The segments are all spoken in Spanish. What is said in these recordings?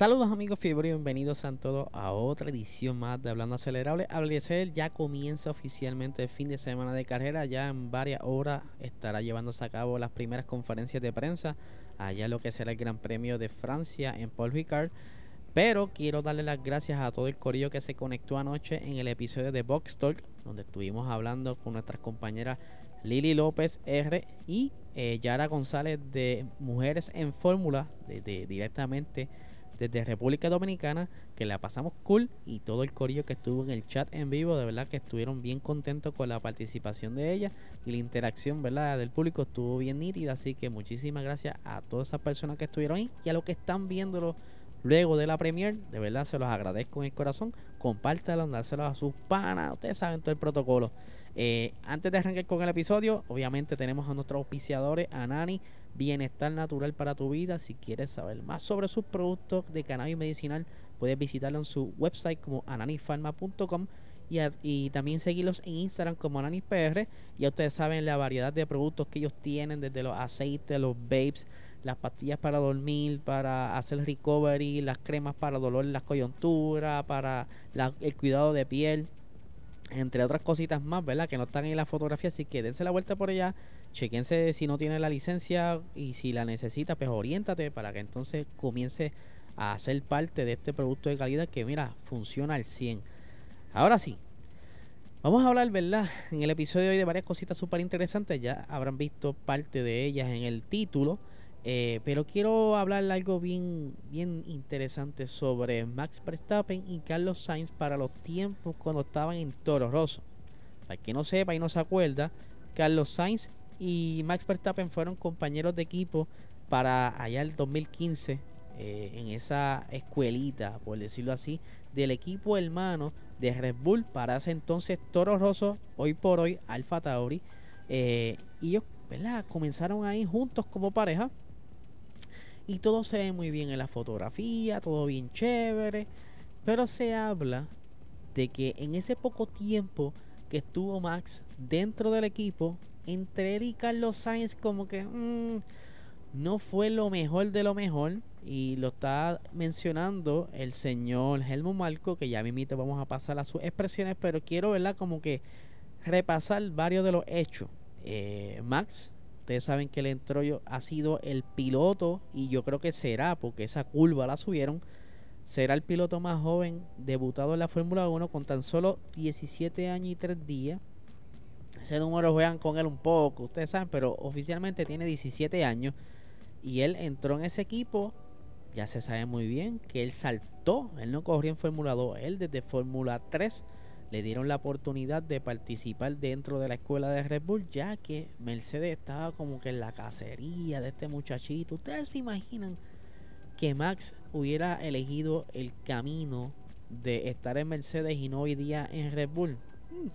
Saludos amigos fiebre y bienvenidos a todos a otra edición más de Hablando Acelerable. Hablecer ya comienza oficialmente el fin de semana de carrera. Ya en varias horas estará llevándose a cabo las primeras conferencias de prensa. Allá lo que será el Gran Premio de Francia en Paul Ricard. Pero quiero darle las gracias a todo el corillo que se conectó anoche en el episodio de Box Talk, donde estuvimos hablando con nuestras compañeras Lili López R y eh, Yara González de Mujeres en Fórmula, de, directamente desde República Dominicana, que la pasamos cool y todo el corillo que estuvo en el chat en vivo, de verdad que estuvieron bien contentos con la participación de ella y la interacción, ¿verdad? del público estuvo bien nítida, así que muchísimas gracias a todas esas personas que estuvieron ahí y a los que están viéndolo luego de la premier, de verdad se los agradezco en el corazón, compártelo, dárselo a sus panas, ustedes saben todo el protocolo. Eh, antes de arrancar con el episodio, obviamente tenemos a nuestros auspiciadores, a Nani, Bienestar Natural para tu vida. Si quieres saber más sobre sus productos de cannabis medicinal, puedes visitarlo en su website como ananifarma.com y, y, también seguirlos en Instagram como AnanisPR. Ya ustedes saben la variedad de productos que ellos tienen, desde los aceites, los vapes, las pastillas para dormir, para hacer recovery, las cremas para dolor en las coyunturas, para el cuidado de piel entre otras cositas más, ¿verdad? Que no están en la fotografía, así que dense la vuelta por allá, chequense si no tiene la licencia y si la necesita, pues oriéntate para que entonces comience a ser parte de este producto de calidad que, mira, funciona al 100. Ahora sí, vamos a hablar, ¿verdad? En el episodio de hoy de varias cositas súper interesantes, ya habrán visto parte de ellas en el título. Eh, pero quiero hablar algo bien, bien interesante sobre Max Verstappen y Carlos Sainz para los tiempos cuando estaban en Toro Rosso. Para que no sepa y no se acuerda, Carlos Sainz y Max Verstappen fueron compañeros de equipo para allá el 2015 eh, en esa escuelita, por decirlo así, del equipo hermano de Red Bull para ese entonces Toro Rosso, hoy por hoy Alfa Tauri. Eh, y ellos ¿verdad? comenzaron ahí juntos como pareja y todo se ve muy bien en la fotografía, todo bien chévere. Pero se habla de que en ese poco tiempo que estuvo Max dentro del equipo, entre él y Carlos Sainz como que mm, no fue lo mejor de lo mejor. Y lo está mencionando el señor Helmut Marco, que ya mismo vamos a pasar a sus expresiones, pero quiero verla como que repasar varios de los hechos. Eh, Max Ustedes saben que el entrollo ha sido el piloto y yo creo que será, porque esa curva la subieron, será el piloto más joven debutado en la Fórmula 1 con tan solo 17 años y 3 días. Ese número juegan con él un poco, ustedes saben, pero oficialmente tiene 17 años y él entró en ese equipo. Ya se sabe muy bien que él saltó, él no corrió en Fórmula 2, él desde Fórmula 3 le dieron la oportunidad de participar dentro de la escuela de Red Bull, ya que Mercedes estaba como que en la cacería de este muchachito. Ustedes se imaginan que Max hubiera elegido el camino de estar en Mercedes y no hoy día en Red Bull. Hmm.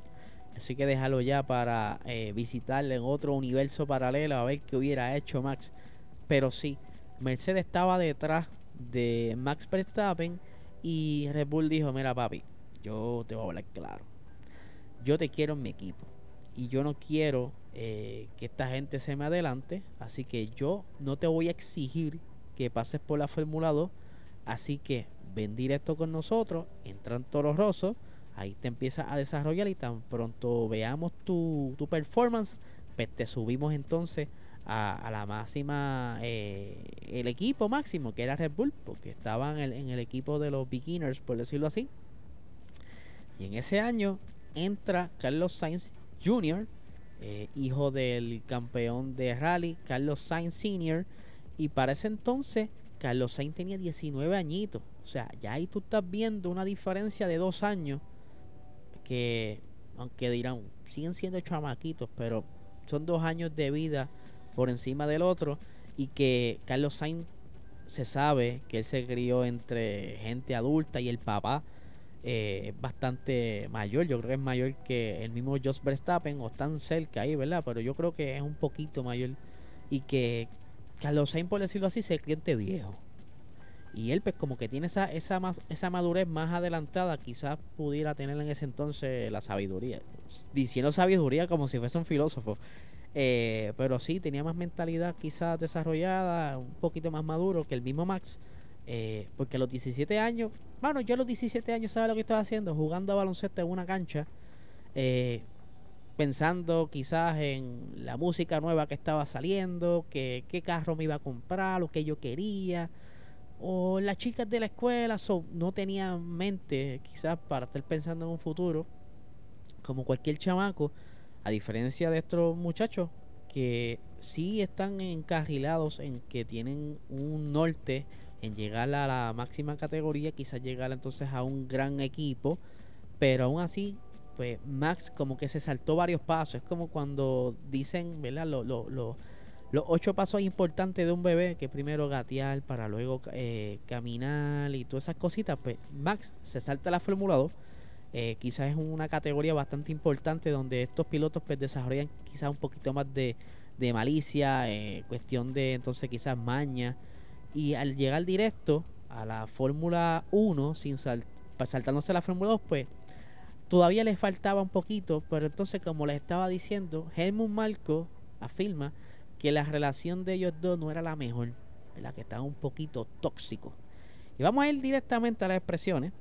Así que déjalo ya para eh, visitarle en otro universo paralelo a ver qué hubiera hecho Max. Pero sí, Mercedes estaba detrás de Max Verstappen y Red Bull dijo, mira papi, yo te voy a hablar claro. Yo te quiero en mi equipo. Y yo no quiero eh, que esta gente se me adelante. Así que yo no te voy a exigir que pases por la Fórmula 2. Así que ven directo con nosotros. Entra en Toro Rosso. Ahí te empiezas a desarrollar. Y tan pronto veamos tu, tu performance. Pues te subimos entonces a, la máxima, eh, el equipo máximo que era Red Bull, porque estaban en en el, equipo de los beginners, por decirlo así. Y en ese año entra Carlos Sainz Jr., eh, hijo del campeón de rally, Carlos Sainz Sr., y para ese entonces Carlos Sainz tenía 19 añitos. O sea, ya ahí tú estás viendo una diferencia de dos años que, aunque dirán, siguen siendo chamaquitos, pero son dos años de vida por encima del otro y que Carlos Sainz se sabe que él se crió entre gente adulta y el papá eh, es bastante mayor. Yo creo que es mayor que el mismo Jos Verstappen o están cerca ahí, ¿verdad? Pero yo creo que es un poquito mayor y que Carlos Sainz, por decirlo así, se cliente viejo. Y él, pues, como que tiene esa, esa, esa madurez más adelantada, quizás pudiera tener en ese entonces la sabiduría. Diciendo sabiduría como si fuese un filósofo. Eh, pero sí, tenía más mentalidad quizás desarrollada, un poquito más maduro que el mismo Max. Eh, porque a los 17 años, bueno, yo a los 17 años sabía lo que estaba haciendo, jugando a baloncesto en una cancha, eh, pensando quizás en la música nueva que estaba saliendo, que qué carro me iba a comprar, lo que yo quería, o las chicas de la escuela, no tenía mente quizás para estar pensando en un futuro, como cualquier chamaco a diferencia de estos muchachos que sí están encarrilados en que tienen un norte en llegar a la máxima categoría, quizás llegar entonces a un gran equipo, pero aún así, pues Max como que se saltó varios pasos. Es como cuando dicen, ¿verdad? los ocho pasos importantes de un bebé, que primero gatear para luego eh, caminar y todas esas cositas, pues Max se salta la Fórmula 2 eh, quizás es una categoría bastante importante donde estos pilotos pues desarrollan quizás un poquito más de, malicia, eh, cuestión de entonces quizás maña. Y al llegar directo a la Fórmula 1, sin pues, saltándose la Fórmula 2, pues todavía les faltaba un poquito, pero entonces como les estaba diciendo, Helmut Marco afirma que la relación de ellos dos no era la mejor, la que estaba un poquito tóxico. Y vamos a ir directamente a las expresiones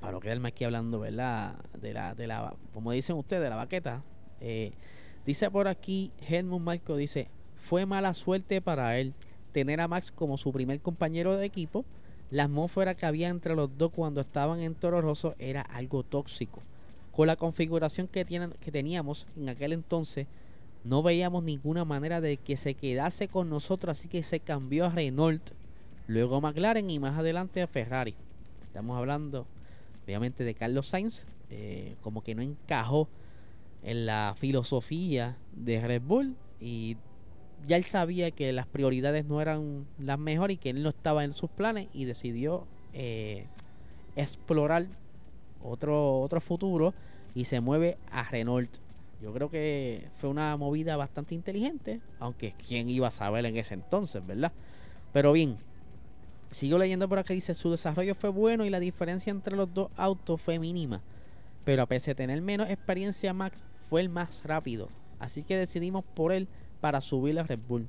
para no quedarme aquí hablando, ¿verdad? De la, de la, como dicen ustedes, de la baqueta. Eh, dice por aquí, Helmut Marco dice, fue mala suerte para él tener a Max como su primer compañero de equipo. La atmósfera que había entre los dos cuando estaban en Toro Rosso era algo tóxico. Con la configuración que, tienen, que teníamos en aquel entonces, no veíamos ninguna manera de que se quedase con nosotros, así que se cambió a Renault, luego a McLaren y más adelante a Ferrari. Estamos hablando obviamente de Carlos Sainz, eh, como que no encajó en la filosofía de Red Bull y ya él sabía que las prioridades no eran las mejores y que él no estaba en sus planes y decidió eh, explorar otro, otro futuro y se mueve a Renault. Yo creo que fue una movida bastante inteligente, aunque quién iba a saber en ese entonces, ¿verdad? Pero bien, Sigo leyendo por acá, dice, su desarrollo fue bueno y la diferencia entre los dos autos fue mínima. Pero a pesar de tener menos experiencia, Max fue el más rápido. Así que decidimos por él para subir a Red Bull.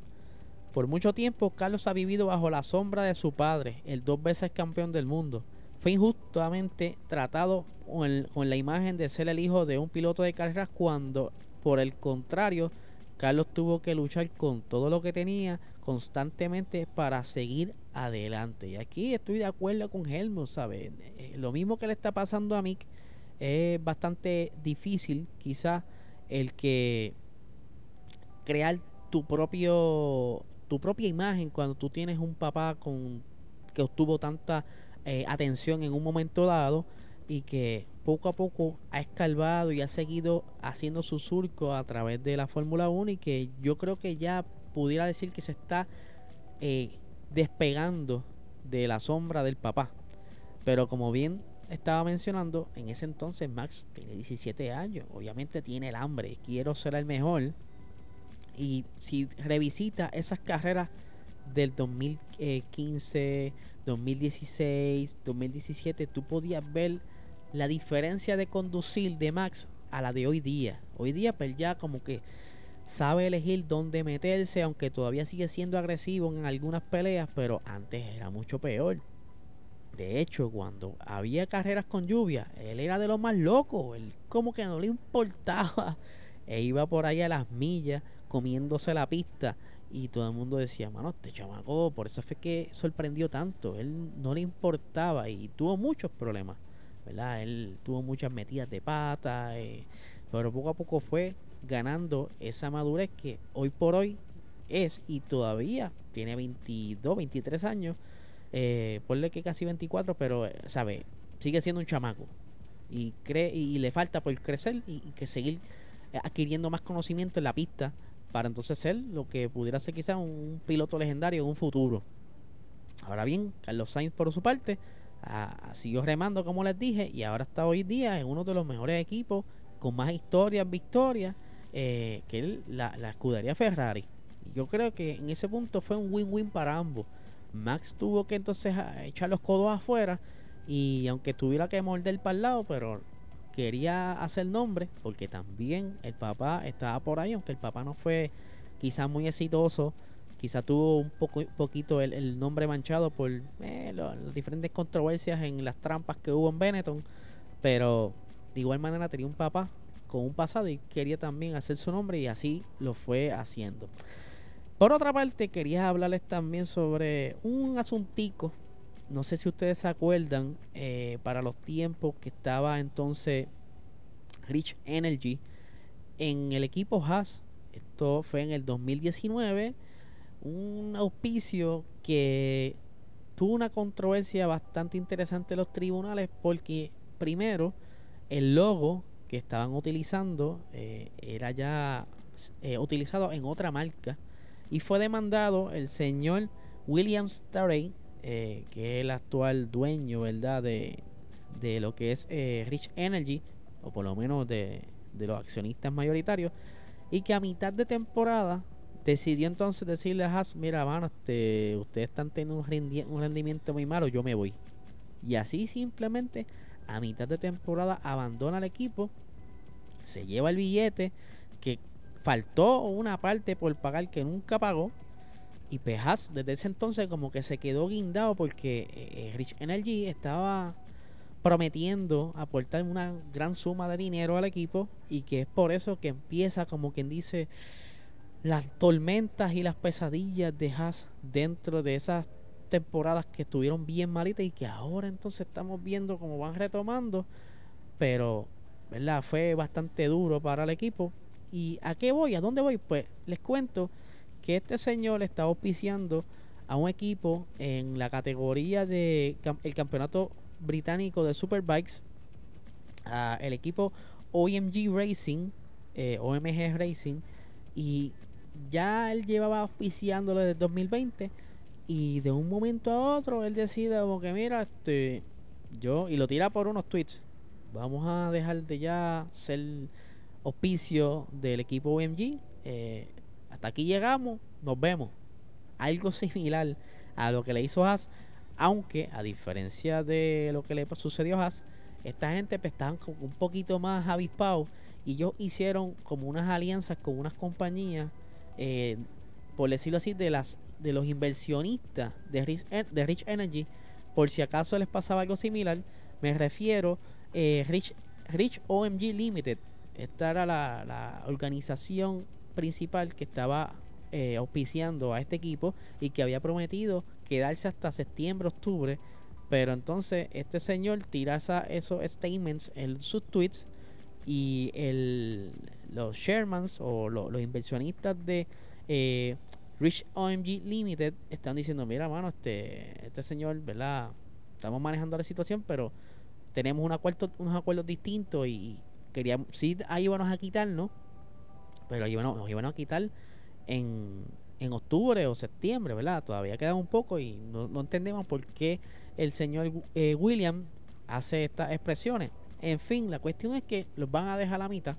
Por mucho tiempo, Carlos ha vivido bajo la sombra de su padre, el dos veces campeón del mundo. Fue injustamente tratado con, la imagen de ser el hijo de un piloto de carreras cuando, por el contrario, Carlos tuvo que luchar con todo lo que tenía constantemente para seguir adelante. Y aquí estoy de acuerdo con Helmut, ¿sabes? Eh, lo mismo que le está pasando a Mick es bastante difícil, quizás, el que crear tu propio tu propia imagen cuando tú tienes un papá con que obtuvo tanta eh, atención en un momento dado y que poco a poco ha escalvado y ha seguido haciendo su surco a través de la Fórmula 1 y que yo creo que ya pudiera decir que se está eh, despegando de la sombra del papá. Pero como bien estaba mencionando, en ese entonces Max tiene 17 años. Obviamente tiene el hambre. Quiero ser el mejor. Y si revisita esas carreras del 2015, 2016, 2017, tú podías ver la diferencia de conducir de Max a la de hoy día. Hoy día, pues ya como que sabe elegir dónde meterse, aunque todavía sigue siendo agresivo en algunas peleas, pero antes era mucho peor. De hecho, cuando había carreras con lluvia, él era de lo más loco, él como que no le importaba, e iba por ahí a las millas comiéndose la pista y todo el mundo decía, mano, este chamaco, por eso fue que sorprendió tanto, él no le importaba y tuvo muchos problemas, ¿verdad? Él tuvo muchas metidas de pata, eh, pero poco a poco fue ganando esa madurez que hoy por hoy es y todavía tiene 22, 23 años, eh, ponle que casi 24, pero, eh, ¿sabe? Sigue siendo un chamaco y, cree, y le falta por crecer y, que seguir eh, adquiriendo más conocimiento en la pista para entonces ser lo que pudiera ser quizás un, piloto legendario en un futuro. Ahora bien, Carlos Sainz por su parte siguió remando como les dije y ahora está hoy día en uno de los mejores equipos con más historias, victorias eh, que la, la escudería Ferrari. Y yo creo que en ese punto fue un win-win para ambos. Max tuvo que entonces echar los codos afuera y aunque tuviera que morder para el lado, pero quería hacer nombre porque también el papá estaba por ahí, aunque el papá no fue quizás muy exitoso, quizás tuvo un poco, poquito el, nombre manchado por eh, las diferentes controversias en las trampas que hubo en Benetton, pero de igual manera tenía un papá con un pasado y quería también hacer su nombre y así lo fue haciendo. Por otra parte, quería hablarles también sobre un asuntico. No sé si ustedes se acuerdan, eh, para los tiempos que estaba entonces Rich Energy en el equipo Haas. Esto fue en el 2019. Un auspicio que tuvo una controversia bastante interesante en los tribunales porque primero el logo que estaban utilizando eh, era ya eh, utilizado en otra marca y fue demandado el señor William Starey, eh, que es el actual dueño, ¿verdad?, de, de lo que es eh, Rich Energy, o por lo menos de, los accionistas mayoritarios, y que a mitad de temporada decidió entonces decirle a Haas, mira, mano, este, ustedes están teniendo un, un rendimiento muy malo, yo me voy. Y así simplemente a mitad de temporada abandona el equipo, se lleva el billete, que faltó una parte por pagar que nunca pagó. Y Pejas desde ese entonces como que se quedó guindado porque eh, eh, Rich Energy estaba prometiendo aportar una gran suma de dinero al equipo y que es por eso que empieza como quien dice las tormentas y las pesadillas de Haas dentro de esas temporadas que estuvieron bien malitas y que ahora entonces estamos viendo cómo van retomando pero verdad fue bastante duro para el equipo ¿Y a qué voy? ¿A dónde voy? Pues les cuento que este señor está auspiciando a un equipo en la categoría de el campeonato británico de Superbikes, a el equipo OMG Racing, eh, OMG Racing, y ya él llevaba auspiciándolo desde 2020 y de un momento a otro él decide como que mira, este, yo, y lo tira por unos tweets, vamos a dejar de ya ser auspicio del equipo OMG. Eh, hasta aquí llegamos, nos vemos. Algo similar a lo que le hizo Haas, aunque a diferencia de lo que le sucedió a Haas, esta gente pues, estaban un poquito más avispados. Y ellos hicieron como unas alianzas con unas compañías, eh, por decirlo así, de las de los inversionistas de Rich, de Rich Energy, por si acaso les pasaba algo similar, me refiero eh, Rich, Rich OMG Limited, esta era la, organización principal que estaba eh, auspiciando a este equipo y que había prometido quedarse hasta septiembre, octubre. Pero entonces este señor tira esos statements en sus tweets y el, los sharemans o los inversionistas de eh, Rich OMG Limited están diciendo, mira, mano, este, este señor, ¿verdad? Estamos manejando la situación, pero tenemos un acuerdo, unos acuerdos distintos y, queríamos, sí, ahí íbamos a quitar, ¿no? Pero íbamos, nos iban a quitar en, en octubre o septiembre, ¿verdad? Todavía queda un poco y no, entendemos por qué el señor eh, William hace estas expresiones. En fin, la cuestión es que los van a dejar a la mitad,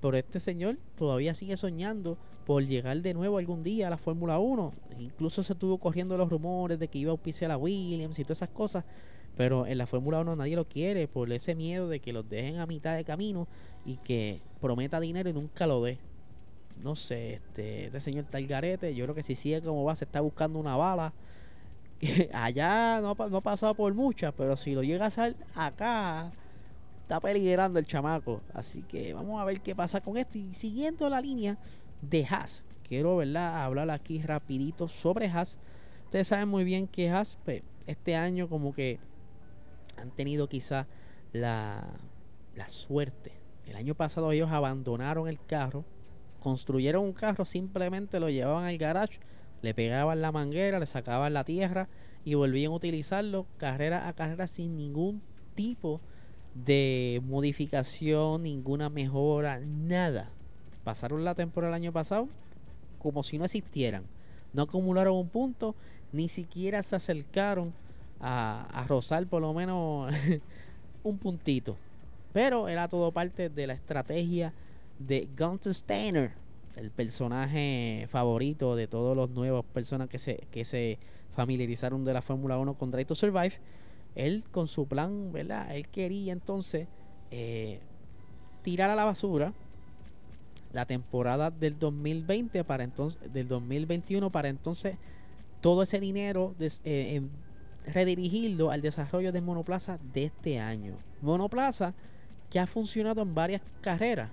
pero este señor todavía sigue soñando por llegar de nuevo algún día a la Fórmula 1. Incluso se estuvo corriendo los rumores de que iba a auspiciar a Williams y todas esas cosas. Pero en la Fórmula 1 nadie lo quiere por ese miedo de que los dejen a mitad de camino y que prometa dinero y nunca lo dé. No sé, este, este señor Talgarete, yo creo que si sigue como va, se está buscando una bala. allá no, ha pasado por muchas, pero si lo llega a hacer acá, está peligrando el chamaco. Así que vamos a ver qué pasa con esto. Y siguiendo la línea de Haas, quiero ¿verdad? hablar aquí rapidito sobre Haas. Ustedes saben muy bien que Haas, pues, este año como que han tenido quizá la, la suerte. El año pasado ellos abandonaron el carro, construyeron un carro, simplemente lo llevaban al garage, le pegaban la manguera, le sacaban la tierra y volvían a utilizarlo carrera a carrera sin ningún tipo de modificación, ninguna mejora, nada. Pasaron la temporada el año pasado como si no existieran. No acumularon un punto ni siquiera se acercaron a, a rozar por lo menos un puntito. Pero era todo parte de la estrategia de Gunther Steiner, el personaje favorito de todos los nuevos personas que se, que se familiarizaron de la Fórmula 1 con Drive to Survive. Él con su plan, ¿verdad? Él quería entonces eh, tirar a la basura la temporada del 2020 para entonces, del 2021 para entonces todo ese dinero eh, redirigirlo al desarrollo de Monoplaza de este año. Monoplaza que ha funcionado en varias carreras,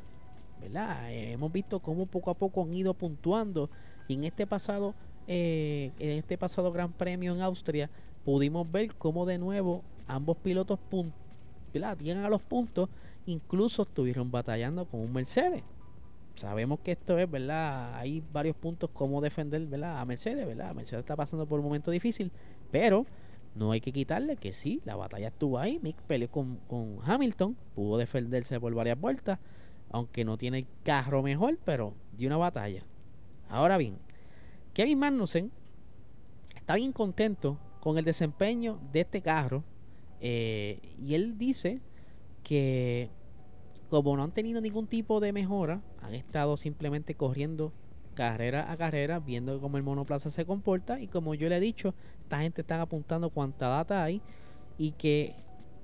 ¿verdad? Eh, hemos visto cómo poco a poco han ido puntuando y en este pasado, en este pasado Gran Premio en Austria pudimos ver cómo de nuevo ambos pilotos llegan a los puntos, incluso estuvieron batallando con un Mercedes. Sabemos que esto es, ¿verdad? Hay varios puntos cómo defender, ¿verdad? A Mercedes, ¿verdad? Mercedes está pasando por un momento difícil, pero no hay que quitarle que sí, la batalla estuvo ahí. Mick peleó con, con Hamilton, pudo defenderse por varias vueltas, aunque no tiene carro mejor, pero dio una batalla. Ahora bien, Kevin Magnussen está bien contento con el desempeño de este carro. Eh, y él dice que como no han tenido ningún tipo de mejora, han estado simplemente corriendo carrera a carrera, viendo cómo el monoplaza se comporta y como yo le he dicho, esta gente está apuntando cuánta data hay y que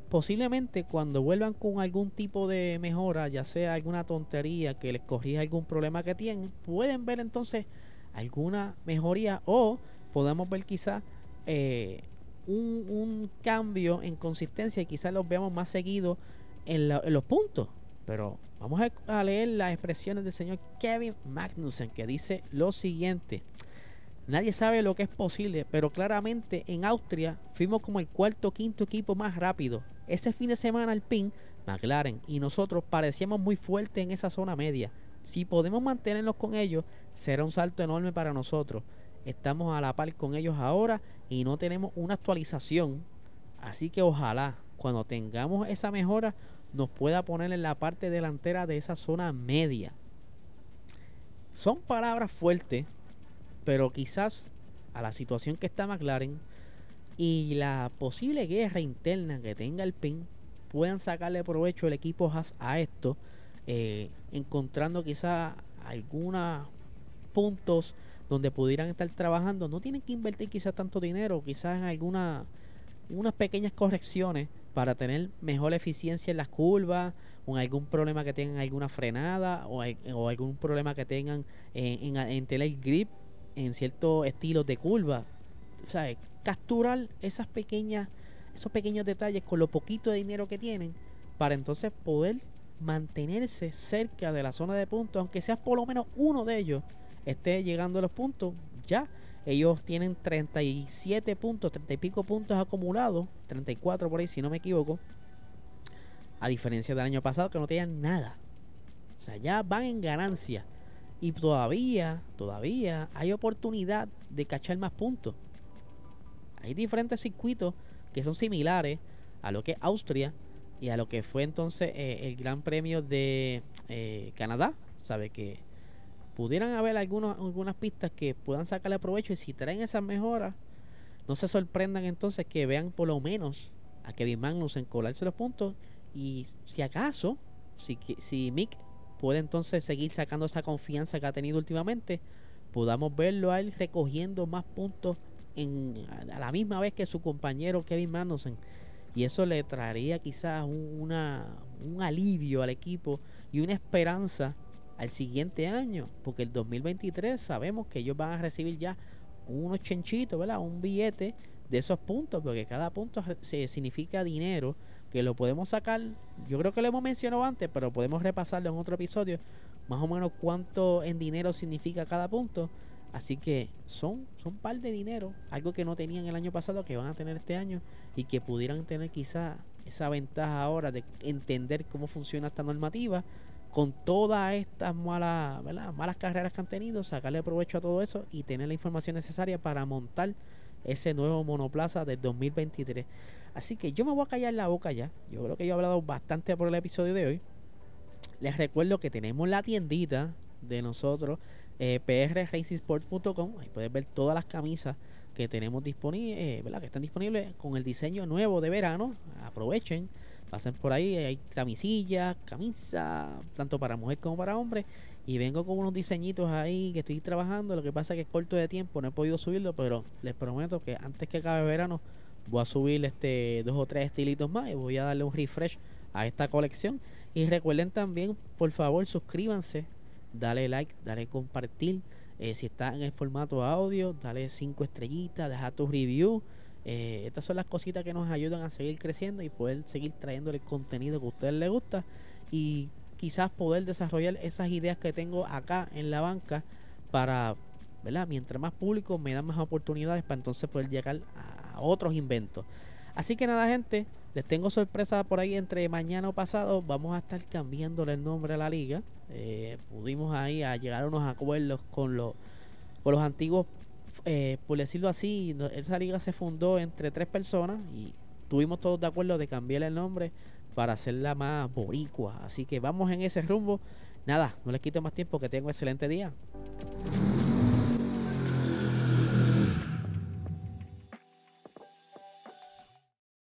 posiblemente cuando vuelvan con algún tipo de mejora, ya sea alguna tontería que les corrija algún problema que tienen, pueden ver entonces alguna mejoría o podemos ver quizás eh, un, cambio en consistencia y quizás los veamos más seguido en, los puntos. Pero vamos a, leer las expresiones del señor Kevin Magnussen que dice lo siguiente. Nadie sabe lo que es posible, pero claramente en Austria fuimos como el cuarto o quinto equipo más rápido. Ese fin de semana al PIN, McLaren y nosotros parecíamos muy fuertes en esa zona media. Si podemos mantenernos con ellos, será un salto enorme para nosotros. Estamos a la par con ellos ahora y no tenemos una actualización. Así que ojalá cuando tengamos esa mejora nos pueda poner en la parte delantera de esa zona media. Son palabras fuertes, pero quizás a la situación que está McLaren y la posible guerra interna que tenga el PIN puedan sacarle provecho el equipo Haas a esto, eh, encontrando quizás algunos puntos donde pudieran estar trabajando, no tienen que invertir quizás tanto dinero, quizás en alguna unas pequeñas correcciones para tener mejor eficiencia en las curvas o algún problema que tengan alguna frenada o, algún problema que tengan en, en, en grip en ciertos estilos de curva. Sea, capturar esas pequeñas, esos pequeños detalles con lo poquito de dinero que tienen para entonces poder mantenerse cerca de la zona de puntos, aunque sea por lo menos uno de ellos esté llegando a los puntos, ya ellos tienen 37 puntos, 30 y pico puntos acumulados, 34 por ahí si no me equivoco, a diferencia del año pasado que no tenían nada. O sea, ya van en ganancia. Y todavía, todavía hay oportunidad de cachar más puntos. Hay diferentes circuitos que son similares a lo que es Austria y a lo que fue entonces eh, el Gran Premio de eh, Canadá. Sabe que pudieran haber algunos, algunas pistas que puedan sacarle provecho y si traen esas mejoras, no se sorprendan entonces que vean por lo menos a Kevin Magnus colarse los puntos y si acaso, si, si Mick puede entonces seguir sacando esa confianza que ha tenido últimamente, podamos verlo a él recogiendo más puntos en, a la misma vez que su compañero Kevin Magnussen y eso le traería quizás un, una, un alivio al equipo y una esperanza al siguiente año, porque el 2023 sabemos que ellos van a recibir ya unos chenchitos, ¿verdad? Un billete de esos puntos, porque cada punto se significa dinero que lo podemos sacar. Yo creo que lo hemos mencionado antes, pero podemos repasarlo en otro episodio. Más o menos cuánto en dinero significa cada punto. Así que son, son par de dinero, algo que no tenían el año pasado, que van a tener este año y que pudieran tener quizá esa ventaja ahora de entender cómo funciona esta normativa con todas estas malas, malas carreras que han tenido, sacarle provecho a todo eso y tener la información necesaria para montar ese nuevo monoplaza del 2023. Así que yo me voy a callar la boca ya. Yo creo que yo he hablado bastante por el episodio de hoy. Les recuerdo que tenemos la tiendita de nosotros, eh, prracingsport.com. Ahí puedes ver todas las camisas que tenemos disponibles, eh. Que están disponibles con el diseño nuevo de verano. Aprovechen, pasen por ahí, hay camisillas, camisa, tanto para mujer como para hombre. Y vengo con unos diseñitos ahí que estoy trabajando. Lo que pasa es que es corto de tiempo, no he podido subirlo, pero les prometo que antes que acabe verano voy a subir este dos o tres estilitos más y voy a darle un refresh a esta colección. Y recuerden también, por favor, suscríbanse, dale like, dale compartir. Eh, si está en el formato audio, dale cinco estrellitas, deja tu review. Eh, estas son las cositas que nos ayudan a seguir creciendo y poder seguir trayéndole contenido que a ustedes les gusta y quizás poder desarrollar esas ideas que tengo acá en la banca para, ¿verdad? Mientras más público me dan más oportunidades para entonces poder llegar a otros inventos. Así que nada, gente, les tengo sorpresa por ahí entre mañana o pasado. Vamos a estar cambiándole el nombre a la liga. Eh, pudimos ahí a llegar a unos acuerdos con los, con los antiguos, eh, por decirlo así. Esa liga se fundó entre tres personas y tuvimos todos de acuerdo de cambiar el nombre para hacerla más boricua. Así que vamos en ese rumbo. Nada, no les quito más tiempo, que tengo excelente día.